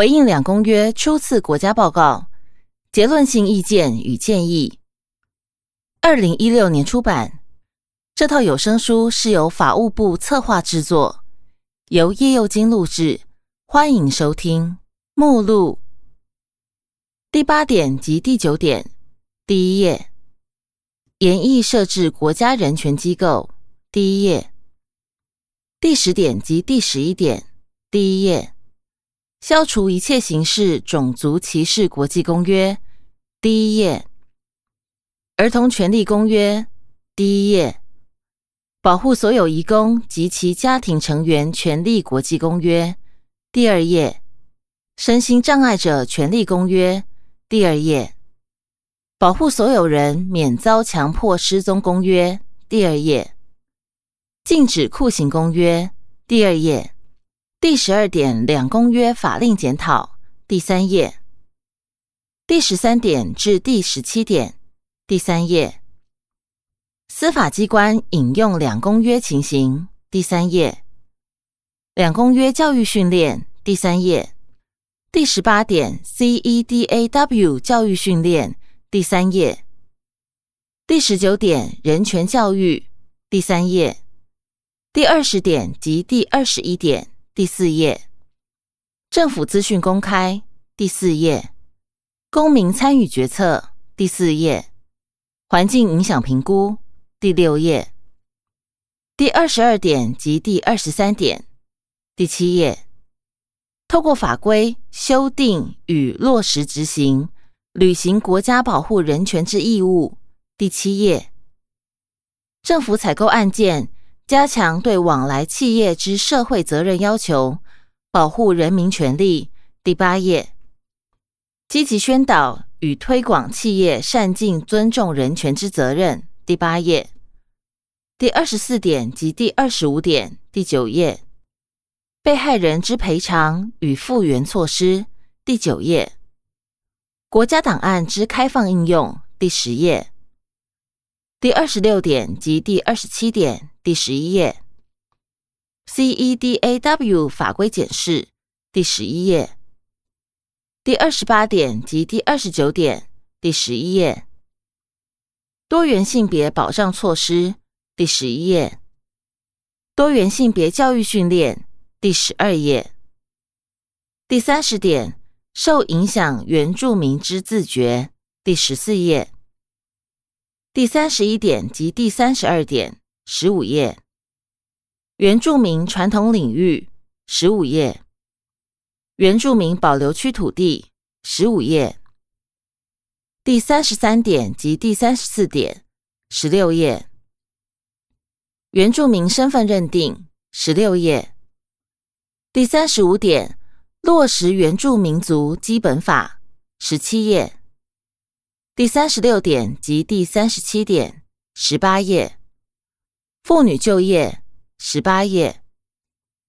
回应两公约初次国家报告结论性意见与建议。二零一六年出版。这套有声书是由法务部策划制作，由叶佑金录制。欢迎收听。目录第八点及第九点，第一页。严议设置国家人权机构。第一页。第十点及第十一点，第一页。消除一切形式种族歧视国际公约。第一页。儿童权利公约。第一页。保护所有移工及其家庭成员权利国际公约。第二页。身心障碍者权利公约。第二页。保护所有人免遭强迫失踪公约。第二页。禁止酷刑公约。第二页。第十二点两公约法令检讨，第三页。第十三点至第十七点，第三页。司法机关引用两公约情形，第三页。两公约教育训练，第三页。第十八点 CEDAW 教育训练，第三页。第十九点人权教育，第三页。第二十点及第二十一点。第四页，政府资讯公开。第四页，公民参与决策。第四页，环境影响评估。第六页，第二十二点及第二十三点。第七页，透过法规修订与落实执行，履行国家保护人权之义务。第七页，政府采购案件。加强对往来企业之社会责任要求，保护人民权利。第八页，积极宣导与推广企业善尽尊重人权之责任。第八页，第二十四点及第二十五点。第九页，被害人之赔偿与复原措施。第九页，国家档案之开放应用。第十页。第二十六点及第二十七点，第十一页。；CEDAW 法规检视，第十一页；第二十八点及第二十九点，第十一页；多元性别保障措施，第十一页；多元性别教育训练，第十二页；第三十点受影响原住民之自觉，第十四页。第三十一点及第三十二点，十五页；原住民传统领域，十五页；原住民保留区土地，十五页；第三十三点及第三十四点，十六页；原住民身份认定，十六页；第三十五点落实原住民族基本法，十七页。第三十六点及第三十七点，十八页；妇女就业，十八页；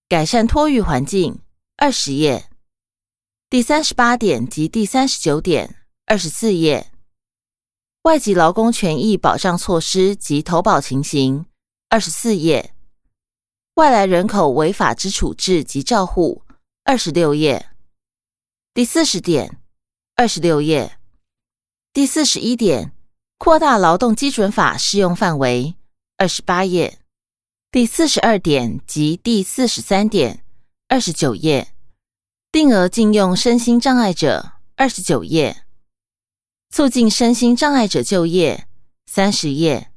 改善托育环境，二十页；第三十八点及第三十九点，二十四页；外籍劳工权益保障措施及投保情形，二十四页；外来人口违法之处置及照护，二十六页；第四十点，二十六页。第四十一点，扩大劳动基准法适用范围，二十八页；第四十二点及第四十三点，二十九页；定额禁用身心障碍者，二十九页；促进身心障碍者就业，三十页；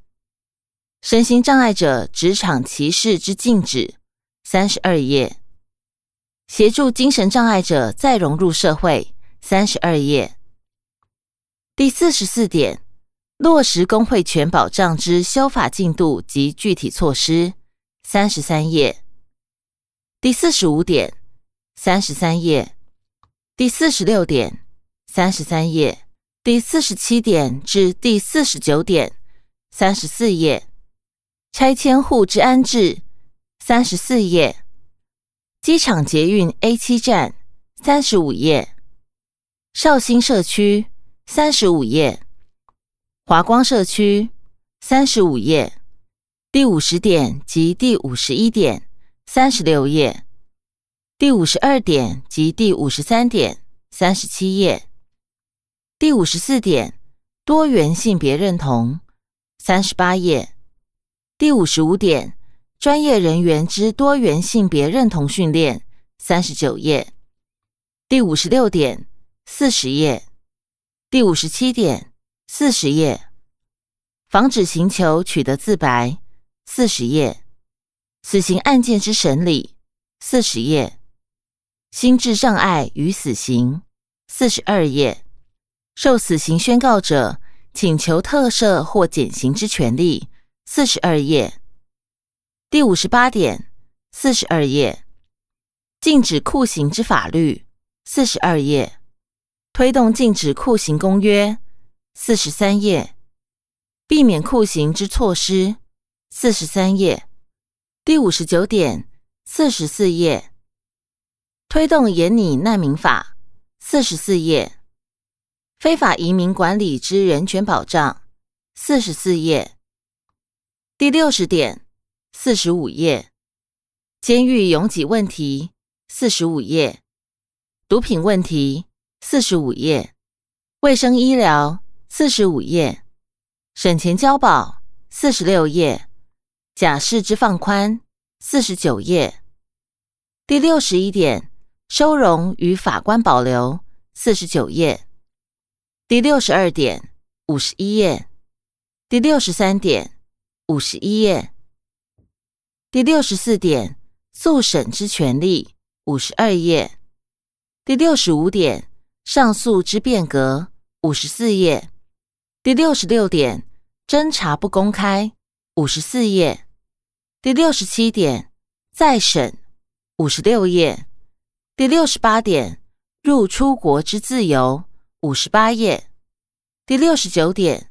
身心障碍者职场歧视之禁止，三十二页；协助精神障碍者再融入社会，三十二页。第四十四点，落实工会权保障之修法进度及具体措施，三十三页。第四十五点，三十三页。第四十六点，三十三页。第四十七点至第四十九点，三十四页。拆迁户之安置，三十四页。机场捷运 A 七站，三十五页。绍兴社区。三十五页，华光社区三十五页，第五十点及第五十一点三十六页，第五十二点及第五十三点，三十七页。第五十四点，多元性别认同，三十八页。第五十五点，专业人员之多元性别认同训练，三十九页。第五十六点，四十页。第五十七点，四十页。防止刑求取得自白，四十页。死刑案件之审理，四十页。心智障碍与死刑，四十二页。受死刑宣告者请求特赦或减刑之权利，四十二页。第五十八点，四十二页。禁止酷刑之法律，四十二页。推动禁止酷刑公约，四十三页。避免酷刑之措施，四十三页。第五十九点，四十四页。推动严拟难民法，四十四页；非法移民管理之人权保障，四十四页。第六十点，四十五页；监狱拥挤问题，四十五页；毒品问题，四十五页；卫生医疗，四十五页；审前交保，四十六页；假释之放宽，四十九页。第六十一点。收容与法官保留，四十九页，第六十二点，五十一页，第六十三点，五十一页，第六十四点，诉审之权利，五十二页，第六十五点，上诉之变革，五十四页，第六十六点，侦查不公开，五十四页，第六十七点，再审，五十六页。第六十八点，入出国之自由，五十八页。第六十九点，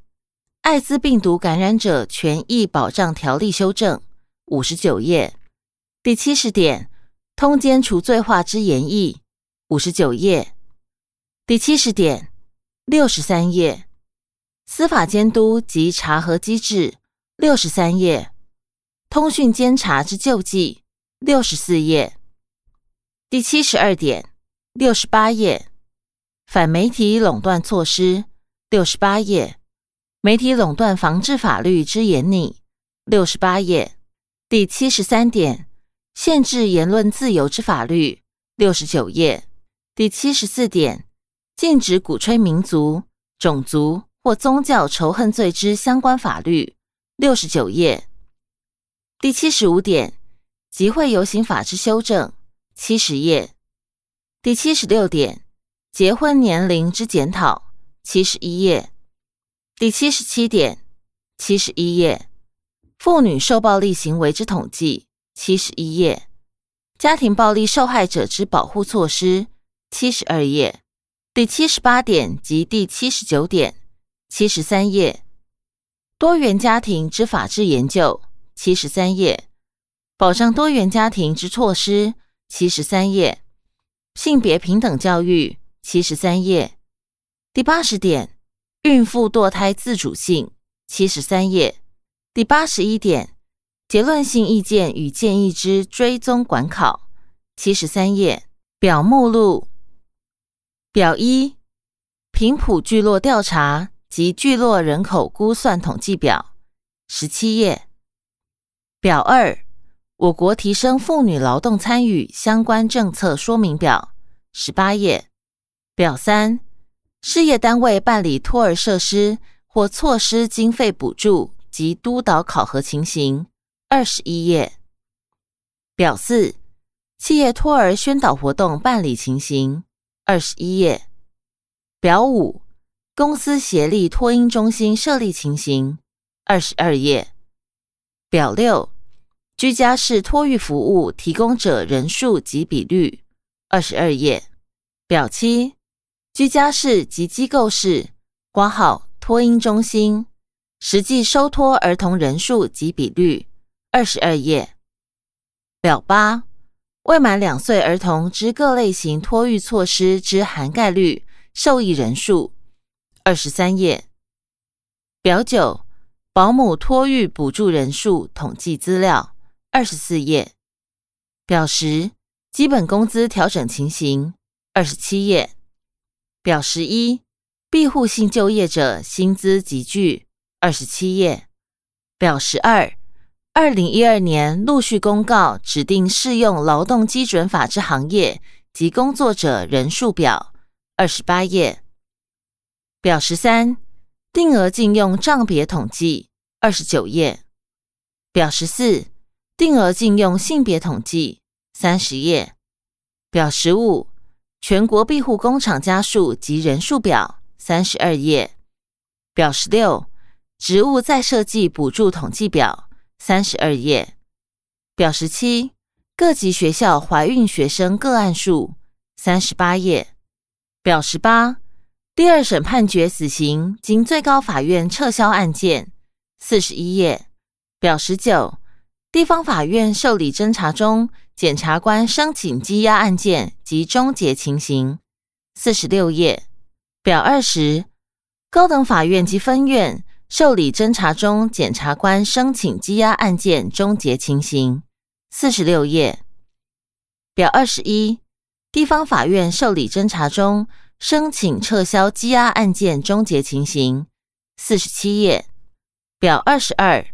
艾滋病毒感染者权益保障条例修正，五十九页。第七十点，通奸除罪化之研议，五十九页。第七十点，六十三页。司法监督及查核机制，六十三页。通讯监察之救济，六十四页。第七十二点，六十八页，反媒体垄断措施，六十八页，媒体垄断防治法律之严拟，六十八页。第七十三点，限制言论自由之法律，六十九页。第七十四点，禁止鼓吹民族、种族或宗教仇恨罪之相关法律，六十九页。第七十五点，集会游行法之修正。七十页，第七十六点，结婚年龄之检讨，七十一页。第七十七点，七十一页，妇女受暴力行为之统计，七十一页。家庭暴力受害者之保护措施，七十二页。第七十八点及第七十九点，七十三页。多元家庭之法制研究，七十三页。保障多元家庭之措施。七十三页，性别平等教育。七十三页，第八十点，孕妇堕胎自主性。七十三页，第八十一点，结论性意见与建议之追踪管考。七十三页，表目录。表一，平埔聚落调查及聚落人口估算统计表。十七页，表二。我国提升妇女劳动参与相关政策说明表，十八页表三，事业单位办理托儿设施或措施经费补助及督导考核情形，二十一页表四，企业托儿宣导活动办理情形，二十一页表五，公司协力托婴中心设立情形，二十二页表六。居家式托育服务提供者人数及比率，二十二页表七。居家式及机构式挂号托婴中心实际收托儿童人数及比率，二十二页表八。未满两岁儿童之各类型托育措施之涵盖率、受益人数，二十三页表九。保姆托育补助人数统计资料。二十四页表十，基本工资调整情形，二十七页。表十一，庇护性就业者薪资集聚，二十七页。表十二，二零一二年陆续公告指定适用劳动基准法之行业及工作者人数表，二十八页。表十三，定额禁用账别统计，二十九页。表十四，定额禁用性别统计，三十页。表十五，全国庇护工厂家数及人数表，三十二页。表十六，职务再设计补助统计表，三十二页。表十七，各级学校怀孕学生个案数，三十八页。表十八。第二审判决死刑，经最高法院撤销案件，四十一页表十九。地方法院受理侦查中，检察官申请羁押案件及终结情形，四十六页表二十。高等法院及分院受理侦查中，检察官申请羁押案件终结情形，四十六页表二十一。地方法院受理侦查中。申请撤销羁押案件终结情形，四十七页表二十二。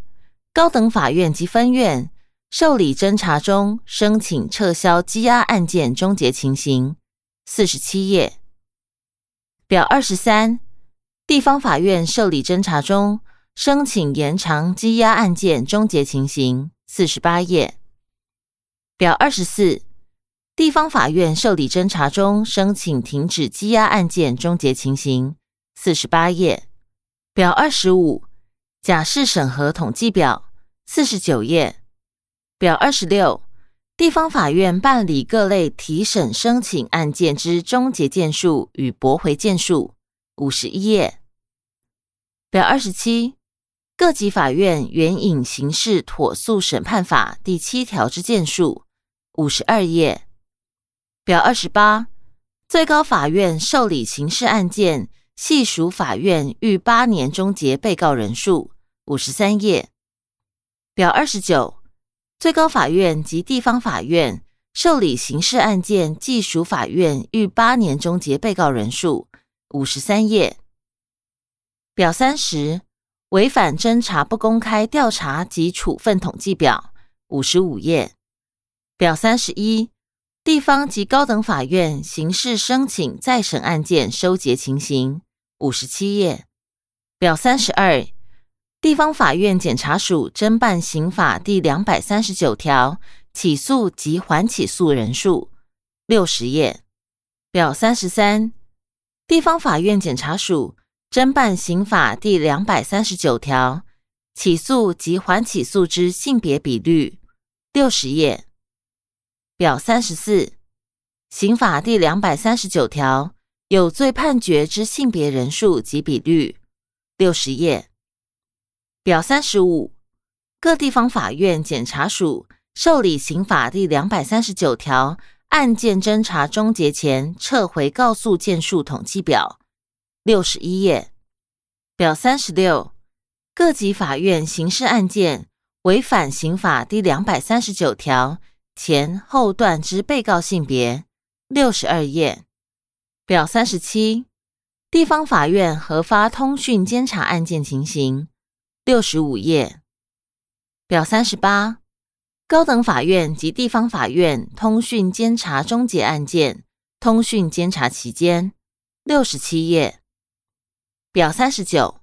高等法院及分院受理侦查中申请撤销羁押案件终结情形，四十七页表二十三。地方法院受理侦查中申请延长羁押案件终结情形，四十八页。表二十四。地方法院受理侦查中申请停止羁押案件终结情形，四十八页。表二十五假释审核统计表，四十九页。表二十六地方法院办理各类提审申请案件之终结件数与驳回件数，五十一页。表二十七各级法院援引刑事妥诉审判法第七条之件数，五十二页。表二十八，最高法院受理刑事案件，系属法院逾八年终结被告人数，五十三页。表二十九，最高法院及地方法院受理刑事案件，系属法院逾八年终结被告人数，五十三页。表三十，违反侦查不公开调查及处分统计表，五十五页。表三十一。地方及高等法院刑事申请再审案件收结情形，五十七页表三十二。地方法院检察署侦办刑法第两百三十九条起诉及缓起诉人数，六十页表三十三。地方法院检察署侦办刑法第两百三十九条起诉及缓起诉之性别比率，六十页。表三十四，刑法第两百三十九条有罪判决之性别人数及比率，六十页。表三十五，各地方法院检察署受理刑法第两百三十九条案件侦查终结前撤回告诉件数统计表，六十一页。表三十六，各级法院刑事案件违反刑法第两百三十九条。前后段之被告性别，六十二页表三十七，地方法院核发通讯监察案件情形，六十五页表三十八，高等法院及地方法院通讯监察终结案件通讯监察期间，六十七页表三十九，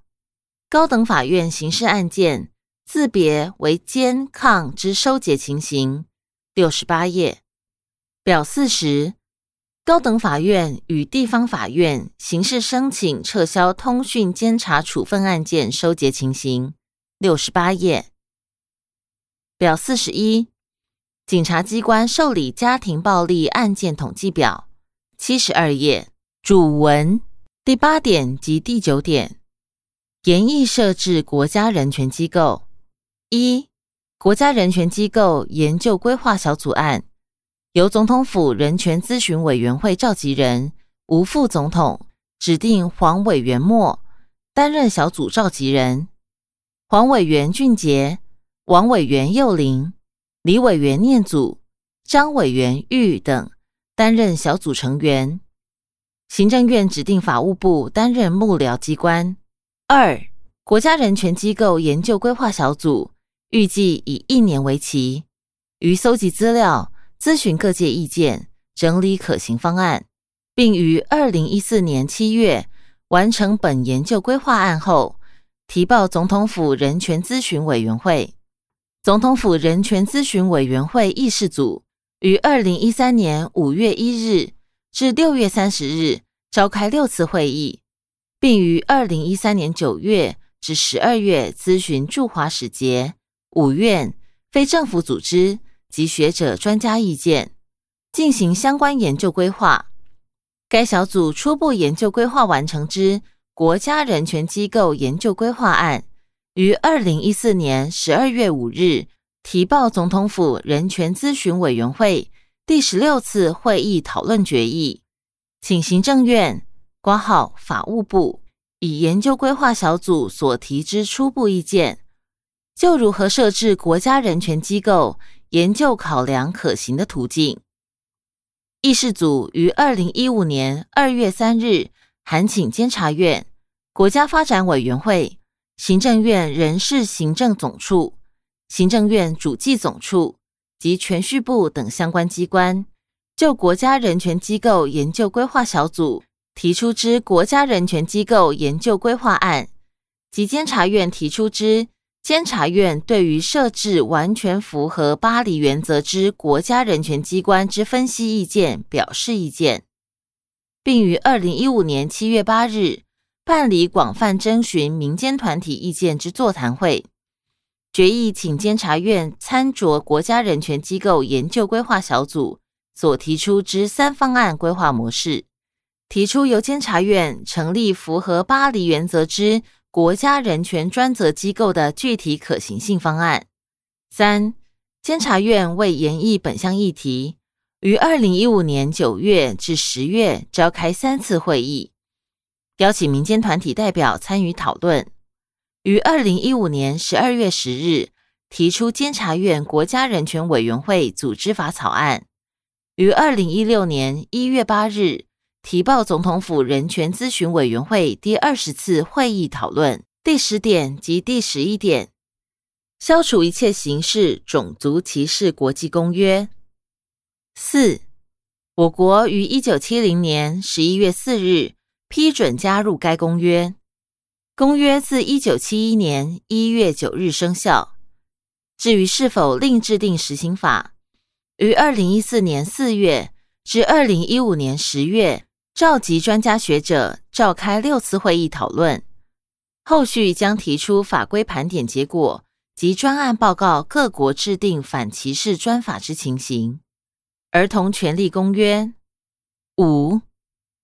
高等法院刑事案件自别为监抗之收结情形。六十八页表四十，高等法院与地方法院刑事申请撤销通讯监察处分案件收结情形。六十八页表四十一，警察机关受理家庭暴力案件统计表。七十二页主文第八点及第九点，严议设置国家人权机构一。国家人权机构研究规划小组案，由总统府人权咨询委员会召集人吴副总统指定黄委员莫担任小组召集人，黄委员俊杰、王委员幼林、李委员念祖、张委员玉等担任小组成员。行政院指定法务部担任幕僚机关。二、国家人权机构研究规划小组预计以一年为期，于搜集资料、咨询各界意见、整理可行方案，并于二零一四年七月完成本研究规划案后，提报总统府人权咨询委员会。总统府人权咨询委员会议事组于二零一三年五月一日至六月三十日召开六次会议，并于二零一三年九月至十二月咨询驻华使节、五院、非政府组织及学者专家意见，进行相关研究规划。该小组初步研究规划完成之国家人权机构研究规划案。于二零一四年十二月五日提报总统府人权咨询委员会第十六次会议讨论决议，请行政院挂号法务部以研究规划小组所提之初步意见，就如何设置国家人权机构研究考量可行的途径。议事组于二零一五年二月三日函请监察院、国家发展委员会。行政院人事行政总处、行政院主计总处及全序部等相关机关，就国家人权机构研究规划小组提出之国家人权机构研究规划案，及监察院提出之监察院对于设置完全符合巴黎原则之国家人权机关之分析意见表示意见，并于二零一五年七月八日。办理广泛征询民间团体意见之座谈会，决议请监察院参酌国家人权机构研究规划小组所提出之三方案规划模式，提出由监察院成立符合巴黎原则之国家人权专责机构的具体可行性方案。三、监察院为研议本项议题，于二零一五年九月至十月召开三次会议。邀请民间团体代表参与讨论，于二零一五年十二月十日提出监察院国家人权委员会组织法草案，于二零一六年一月八日提报总统府人权咨询委员会第二十次会议讨论。第十点及第十一点，消除一切形式种族歧视国际公约。四，我国于一九七零年十一月四日。批准加入该公约。公约自一九七一年一月九日生效。至于是否另制定实行法，于二零一四年四月至二零一五年十月召集专家学者召开六次会议讨论，后续将提出法规盘点结果及专案报告各国制定反歧视专法之情形。儿童权利公约五。《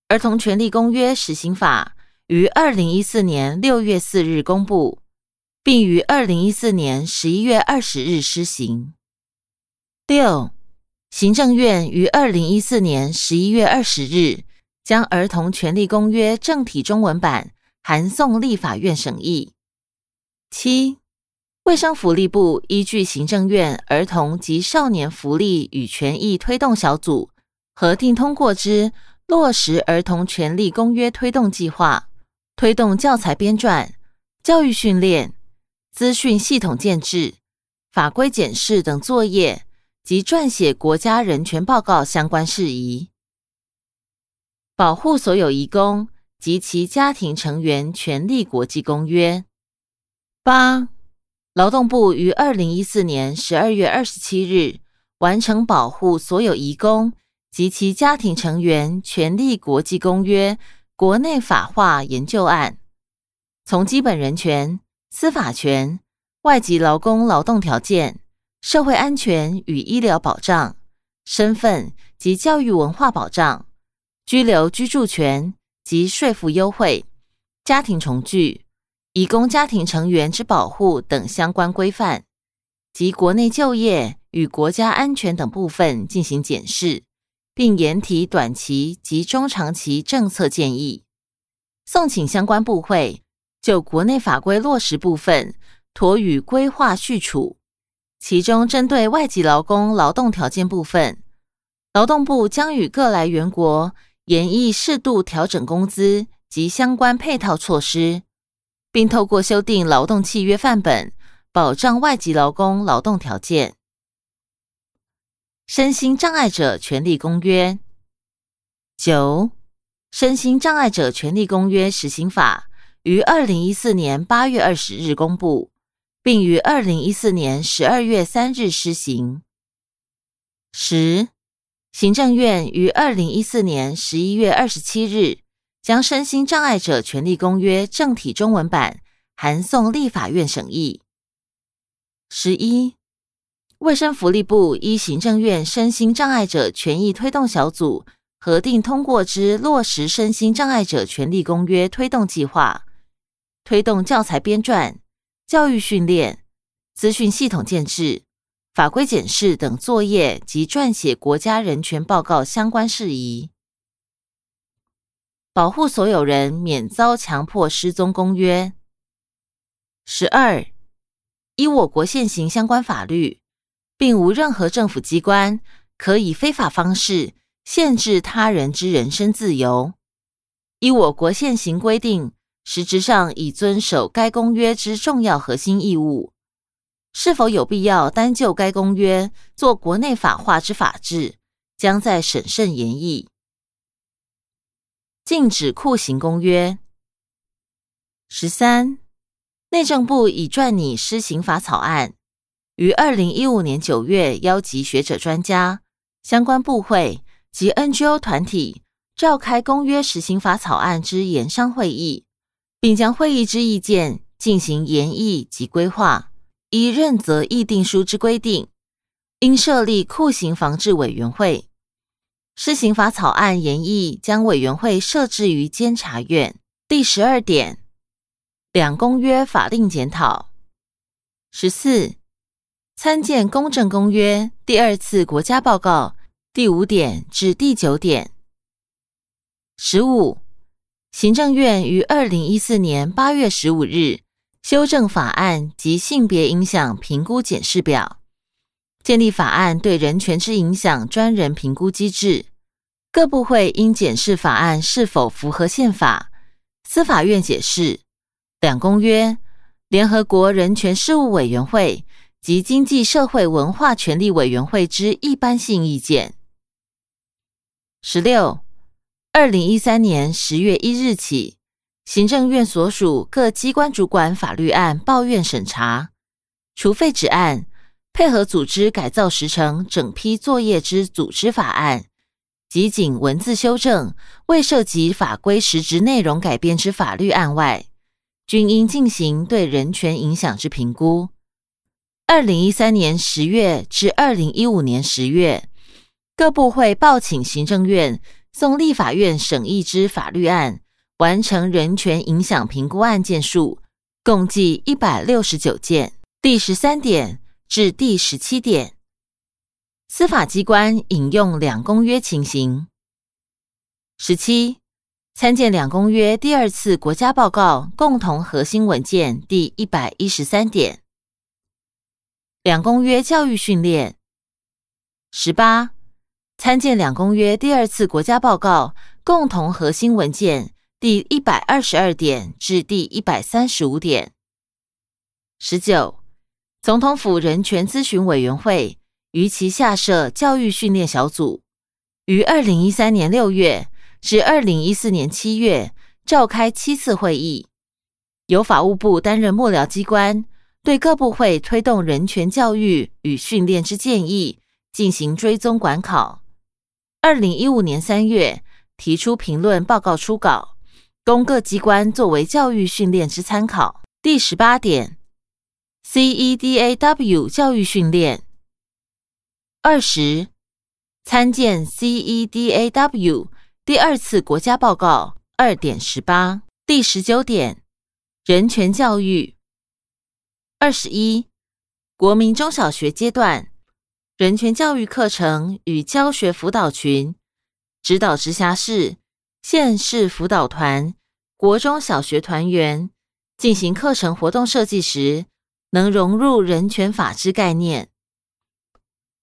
儿童权利公约实行法》于二零一四年六月四日公布，并于二零一四年十一月二十日施行。六，行政院于二零一四年十一月二十日将《儿童权利公约》正体中文版函送立法院审议。七，卫生福利部依据行政院儿童及少年福利与权益推动小组核定通过之。落实儿童权利公约推动计划，推动教材编撰、教育训练、资讯系统建制、法规检视等作业及撰写国家人权报告相关事宜，保护所有移工及其家庭成员权利国际公约。八，劳动部于二零一四年十二月二十七日完成保护所有移工。及其家庭成员权利国际公约国内法化研究案，从基本人权、司法权、外籍劳工劳动条件、社会安全与医疗保障、身份及教育文化保障、居留居住权及税负优惠、家庭重聚、以供家庭成员之保护等相关规范，及国内就业与国家安全等部分进行检视。并研提短期及中长期政策建议，送请相关部会就国内法规落实部分妥予规划续处。其中，针对外籍劳工劳动条件部分，劳动部将与各来源国研议适度调整工资及相关配套措施，并透过修订劳动契约范本，保障外籍劳工劳动条件。身心障碍者权利公约九，身心障碍者权利公约实行法于二零一四年八月二十日公布，并于二零一四年十二月三日施行。十，行政院于二零一四年十一月二十七日将身心障碍者权利公约正体中文版函送立法院审议。十一。卫生福利部依行政院身心障碍者权益推动小组核定通过之落实身心障碍者权利公约推动计划，推动教材编撰、教育训练、资讯系统建制、法规检视等作业及撰写国家人权报告相关事宜，保护所有人免遭强迫失踪公约。十二，依我国现行相关法律。并无任何政府机关可以非法方式限制他人之人身自由。依我国现行规定，实质上已遵守该公约之重要核心义务。是否有必要单就该公约做国内法化之法制，将在审慎研议。禁止酷刑公约十三，内政部已撰拟施行法草案。于二零一五年九月，邀集学者、专家、相关部会及 NGO 团体，召开公约实行法草案之研商会议，并将会议之意见进行研议及规划。依任责议定书之规定，应设立酷刑防治委员会。施行法草案研议将委员会设置于监察院。第十二点，两公约法令检讨。十四。参见《公正公约》第二次国家报告第五点至第九点。十五，行政院于二零一四年八月十五日修正法案及性别影响评估检视表，建立法案对人权之影响专人评估机制。各部会应检视法案是否符合宪法。司法院解释两公约，联合国人权事务委员会。及经济社会文化权利委员会之一般性意见。十六，二零一三年十月一日起，行政院所属各机关主管法律案报院审查，除废止案、配合组织改造时程整批作业之组织法案及仅文字修正、未涉及法规实质内容改变之法律案外，均应进行对人权影响之评估。二零一三年十月至二零一五年十月，各部会报请行政院送立法院审议之法律案，完成人权影响评估案件数共计一百六十九件。第十三点至第十七点，司法机关引用两公约情形。十七，参见两公约第二次国家报告共同核心文件第一百一十三点。两公约教育训练。十八，参见两公约第二次国家报告共同核心文件第一百二十二点至第一百三十五点。十九，总统府人权咨询委员会于其下设教育训练小组，于二零一三年六月至二零一四年七月召开七次会议，由法务部担任幕僚机关。对各部会推动人权教育与训练之建议进行追踪管考。二零一五年三月提出评论报告初稿，供各机关作为教育训练之参考。第十八点，CEDAW 教育训练。二十，参见 CEDAW 第二次国家报告二点十八。第十九点，人权教育。二十一，国民中小学阶段人权教育课程与教学辅导群指导直辖市、县市辅导团、国中小学团员进行课程活动设计时，能融入人权法之概念。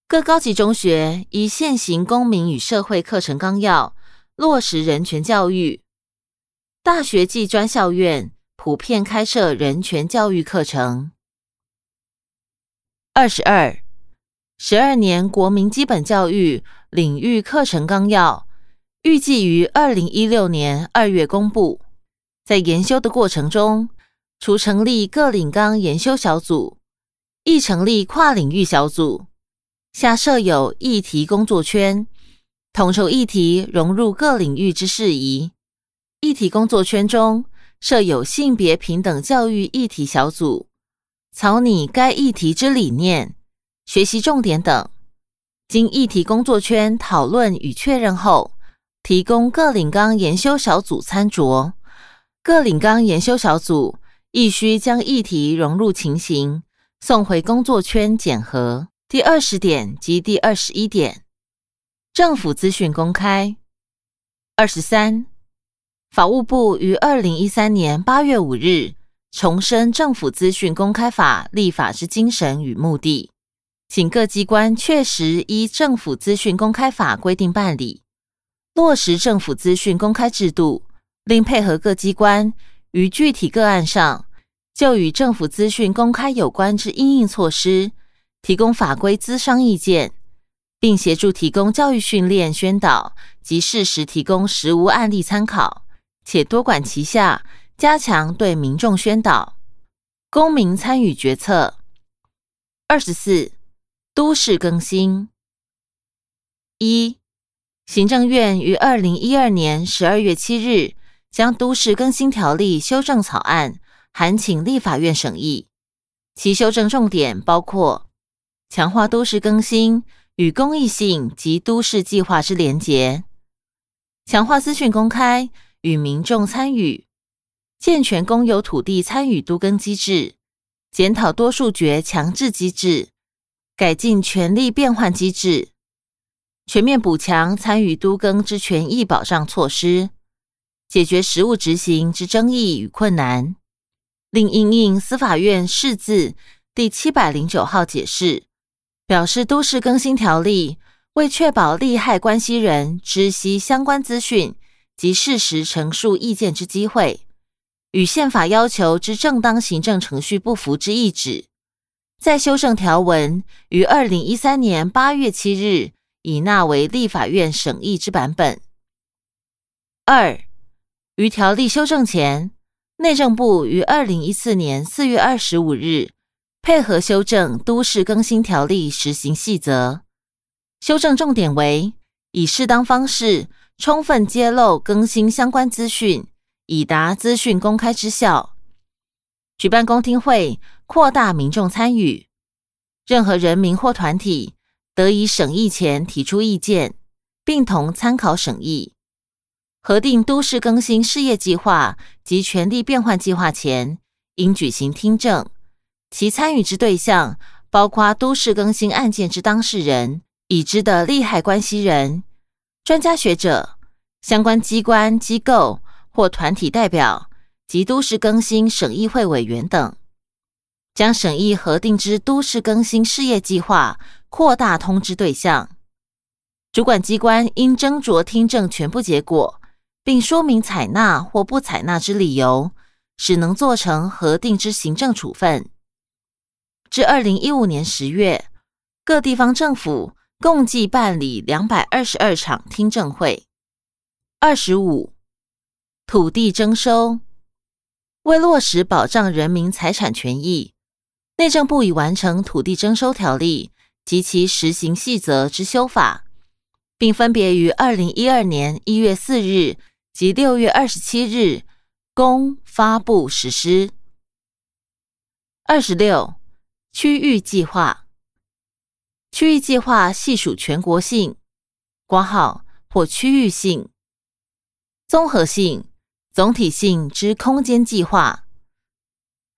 各高级中学依现行公民与社会课程纲要落实人权教育，大学暨专校院普遍开设人权教育课程。二十二，十二年国民基本教育领域课程纲要预计于二零一六年二月公布。在研修的过程中，除成立各领纲研修小组，亦成立跨领域小组。下设有议题工作圈，统筹议题融入各领域之事宜。议题工作圈中设有性别平等教育议题小组，草拟该议题之理念、学习重点等。经议题工作圈讨论与确认后，提供各领纲研修小组参酌。各领纲研修小组亦需将议题融入情形，送回工作圈检核。第二十点及第二十一点，政府资讯公开。二十三，法务部于二零一三年八月五日重申《政府资讯公开法》立法之精神与目的，请各机关确实依《政府资讯公开法》规定办理，落实政府资讯公开制度，另配合各机关于具体个案上，就与政府资讯公开有关之应应措施。提供法规咨商意见，并协助提供教育训练宣导及适时提供实务案例参考，且多管齐下，加强对民众宣导，公民参与决策。二十四，都市更新。一，行政院于二零一二年十二月七日将都市更新条例修正草案函请立法院审议，其修正重点包括。强化都市更新与公益性及都市计划之连结，强化资讯公开与民众参与，健全公有土地参与都更机制，检讨多数决强制机制，改进权力变换机制，全面补强参与都更之权益保障措施，解决实务执行之争议与困难，另应应司法院释字第七百零九号解释。表示，都市更新条例为确保利害关系人知悉相关资讯及事实陈述意见之机会，与宪法要求之正当行政程序不符之意旨，在修正条文于二零一三年八月七日已纳为立法院审议之版本。二，于条例修正前，内政部于二零一四年四月二十五日。配合修正《都市更新条例实行细则》，修正重点为以适当方式充分揭露更新相关资讯，以达资讯公开之效。举办公听会，扩大民众参与，任何人民或团体得以审议前提出意见，并同参考审议。核定都市更新事业计划及权力变换计划前，应举行听证。其参与之对象包括都市更新案件之当事人、已知的利害关系人、专家学者、相关机关机构或团体代表及都市更新审议会委员等，将审议核定之都市更新事业计划扩大通知对象。主管机关应斟酌听证全部结果，并说明采纳或不采纳之理由，使能做成核定之行政处分。至二零一五年十月，各地方政府共计办理两百二十二场听证会。二十五，土地征收为落实保障人民财产权益，内政部已完成土地征收条例及其实行细则之修法，并分别于二零一二年一月四日及六月二十七日公发布实施。二十六。区域计划，区域计划系属全国性、挂号或区域性、综合性、总体性之空间计划，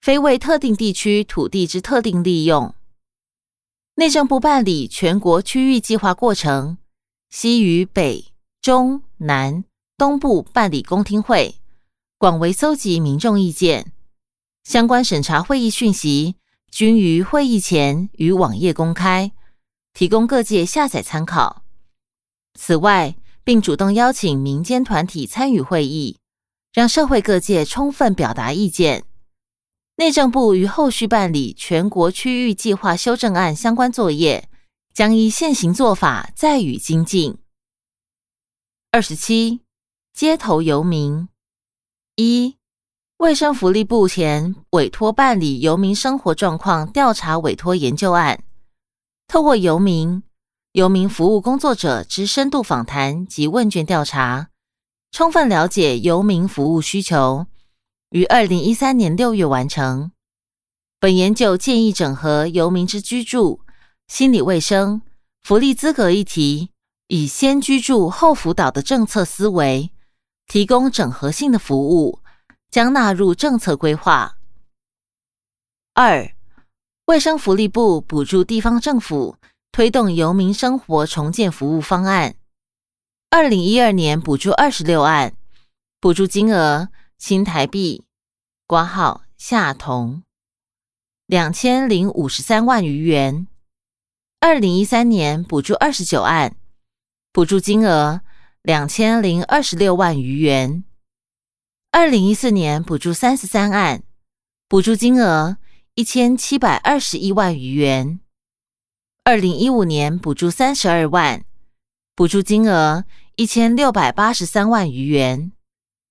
非为特定地区土地之特定利用。内政部办理全国区域计划过程，西于北、中、南、东部办理公听会，广为搜集民众意见，相关审查会议讯息。均于会议前于网页公开，提供各界下载参考。此外，并主动邀请民间团体参与会议，让社会各界充分表达意见。内政部于后续办理全国区域计划修正案相关作业，将依现行做法再予精进。二十七，街头游民一。卫生福利部前委托办理游民生活状况调查委托研究案，透过游民、游民服务工作者之深度访谈及问卷调查，充分了解游民服务需求，于二零一三年六月完成。本研究建议整合游民之居住、心理卫生、福利资格议题，以先居住后辅导的政策思维，提供整合性的服务。将纳入政策规划。二、卫生福利部补助地方政府推动游民生活重建服务方案。二零一二年补助二十六案，补助金额新台币挂号下同两千零五十三万余元。二零一三年补助二十九案，补助金额两千零二十六万余元。二零一四年补助三十三案，补助金额一千七百二十一万余元。二零一五年补助三十二万，补助金额一千六百八十三万余元。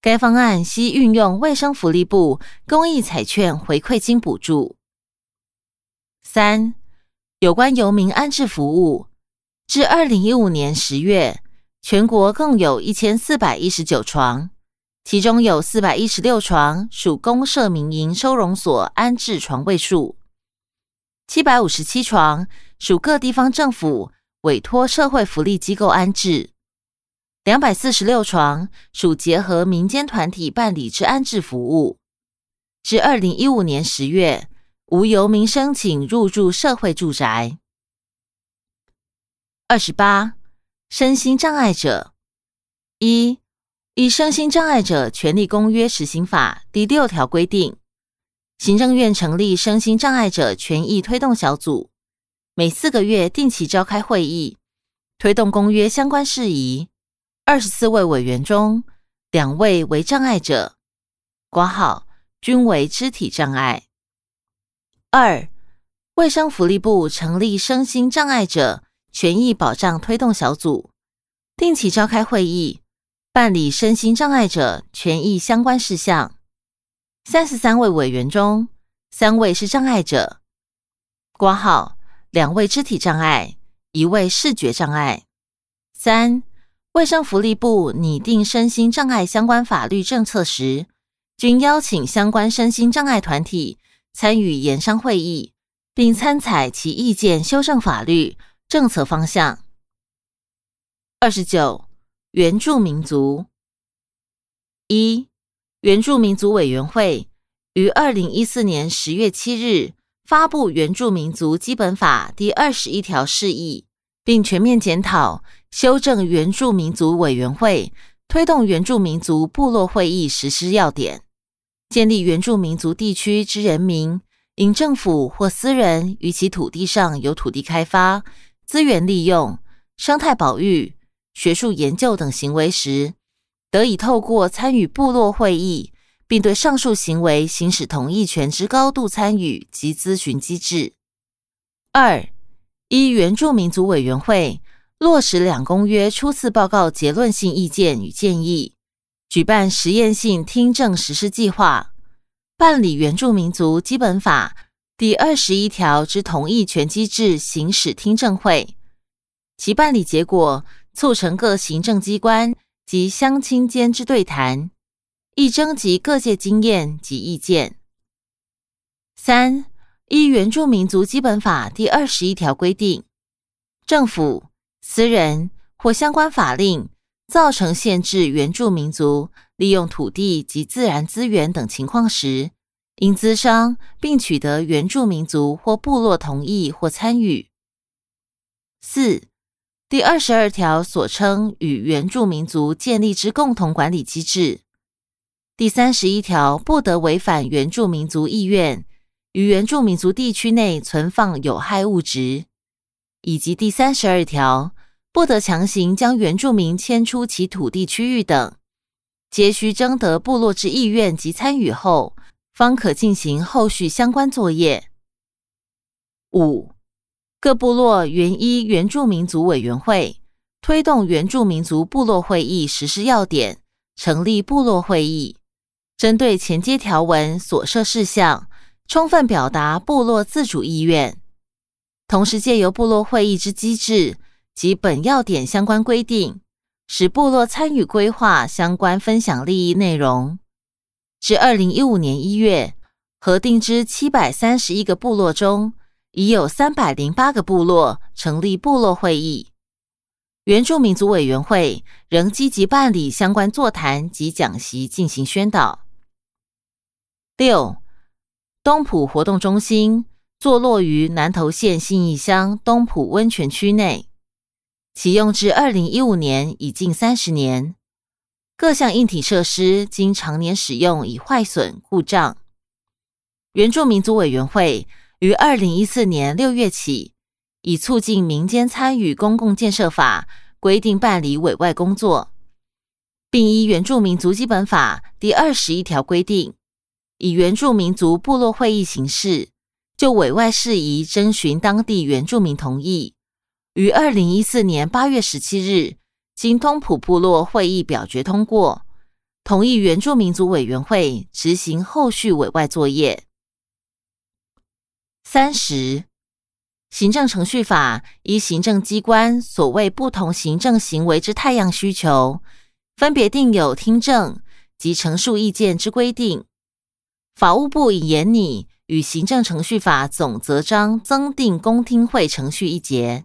该方案系运用卫生福利部公益彩券回馈金补助。三、有关游民安置服务，至二零一五年十月，全国共有一千四百一十九床。其中有四百一十六床属公社民营收容所安置床位数，七百五十七床属各地方政府委托社会福利机构安置，两百四十六床属结合民间团体办理之安置服务。至二零一五年十月，无游民申请入住社会住宅。二十八，身心障碍者一。以《身心障碍者权利公约实行法》第六条规定，行政院成立身心障碍者权益推动小组，每四个月定期召开会议，推动公约相关事宜。二十四位委员中，两位为障碍者，挂号均为肢体障碍。二、卫生福利部成立身心障碍者权益保障推动小组，定期召开会议。办理身心障碍者权益相关事项，三十三位委员中，三位是障碍者，挂号两位肢体障碍，一位视觉障碍。三、卫生福利部拟定身心障碍相关法律政策时，均邀请相关身心障碍团体参与研商会议，并参采其意见，修正法律政策方向。二十九。原住民族一原住民族委员会于二零一四年十月七日发布《原住民族基本法》第二十一条释义，并全面检讨修正原住民族委员会推动原住民族部落会议实施要点，建立原住民族地区之人民因政府或私人于其土地上有土地开发、资源利用、生态保育。学术研究等行为时，得以透过参与部落会议，并对上述行为行使同意权之高度参与及咨询机制。二、依原住民族委员会落实两公约初次报告结论性意见与建议，举办实验性听证实施计划，办理原住民族基本法第二十一条之同意权机制行使听证会，其办理结果。促成各行政机关及乡亲间之对谈，亦征集各界经验及意见。三、依原住民族基本法第二十一条规定，政府、私人或相关法令造成限制原住民族利用土地及自然资源等情况时，应资商并取得原住民族或部落同意或参与。四。第二十二条所称与原住民族建立之共同管理机制。第三十一条不得违反原住民族意愿，于原住民族地区内存放有害物质。以及第三十二条，不得强行将原住民迁出其土地区域等，皆需征得部落之意愿及参与后，方可进行后续相关作业。五、各部落原依原住民族委员会推动原住民族部落会议实施要点，成立部落会议，针对前阶条文所涉事项，充分表达部落自主意愿。同时，借由部落会议之机制及本要点相关规定，使部落参与规划相关分享利益内容。至二零一五年一月，核定之七百三十一个部落中，已有三百零八个部落成立部落会议。原住民族委员会仍积极办理相关座谈及讲习，进行宣导。六，东浦活动中心。坐落于南投县信义乡东埔温泉区内，启用至二零一五年，已近三十年。各项硬体设施经常年使用已坏损故障。原住民族委员会于二零一四年六月起，以促进民间参与公共建设法规定办理委外工作，并依原住民族基本法第二十一条规定，以原住民族部落会议形式。就委外事宜征询当地原住民同意，于二零一四年八月十七日，经通普部落会议表决通过，同意原住民族委员会执行后续委外作业。三十，行政程序法依行政机关所谓不同行政行为之太阳需求，分别定有听证及陈述意见之规定。法务部已研拟。与行政程序法总则章增订公听会程序一节。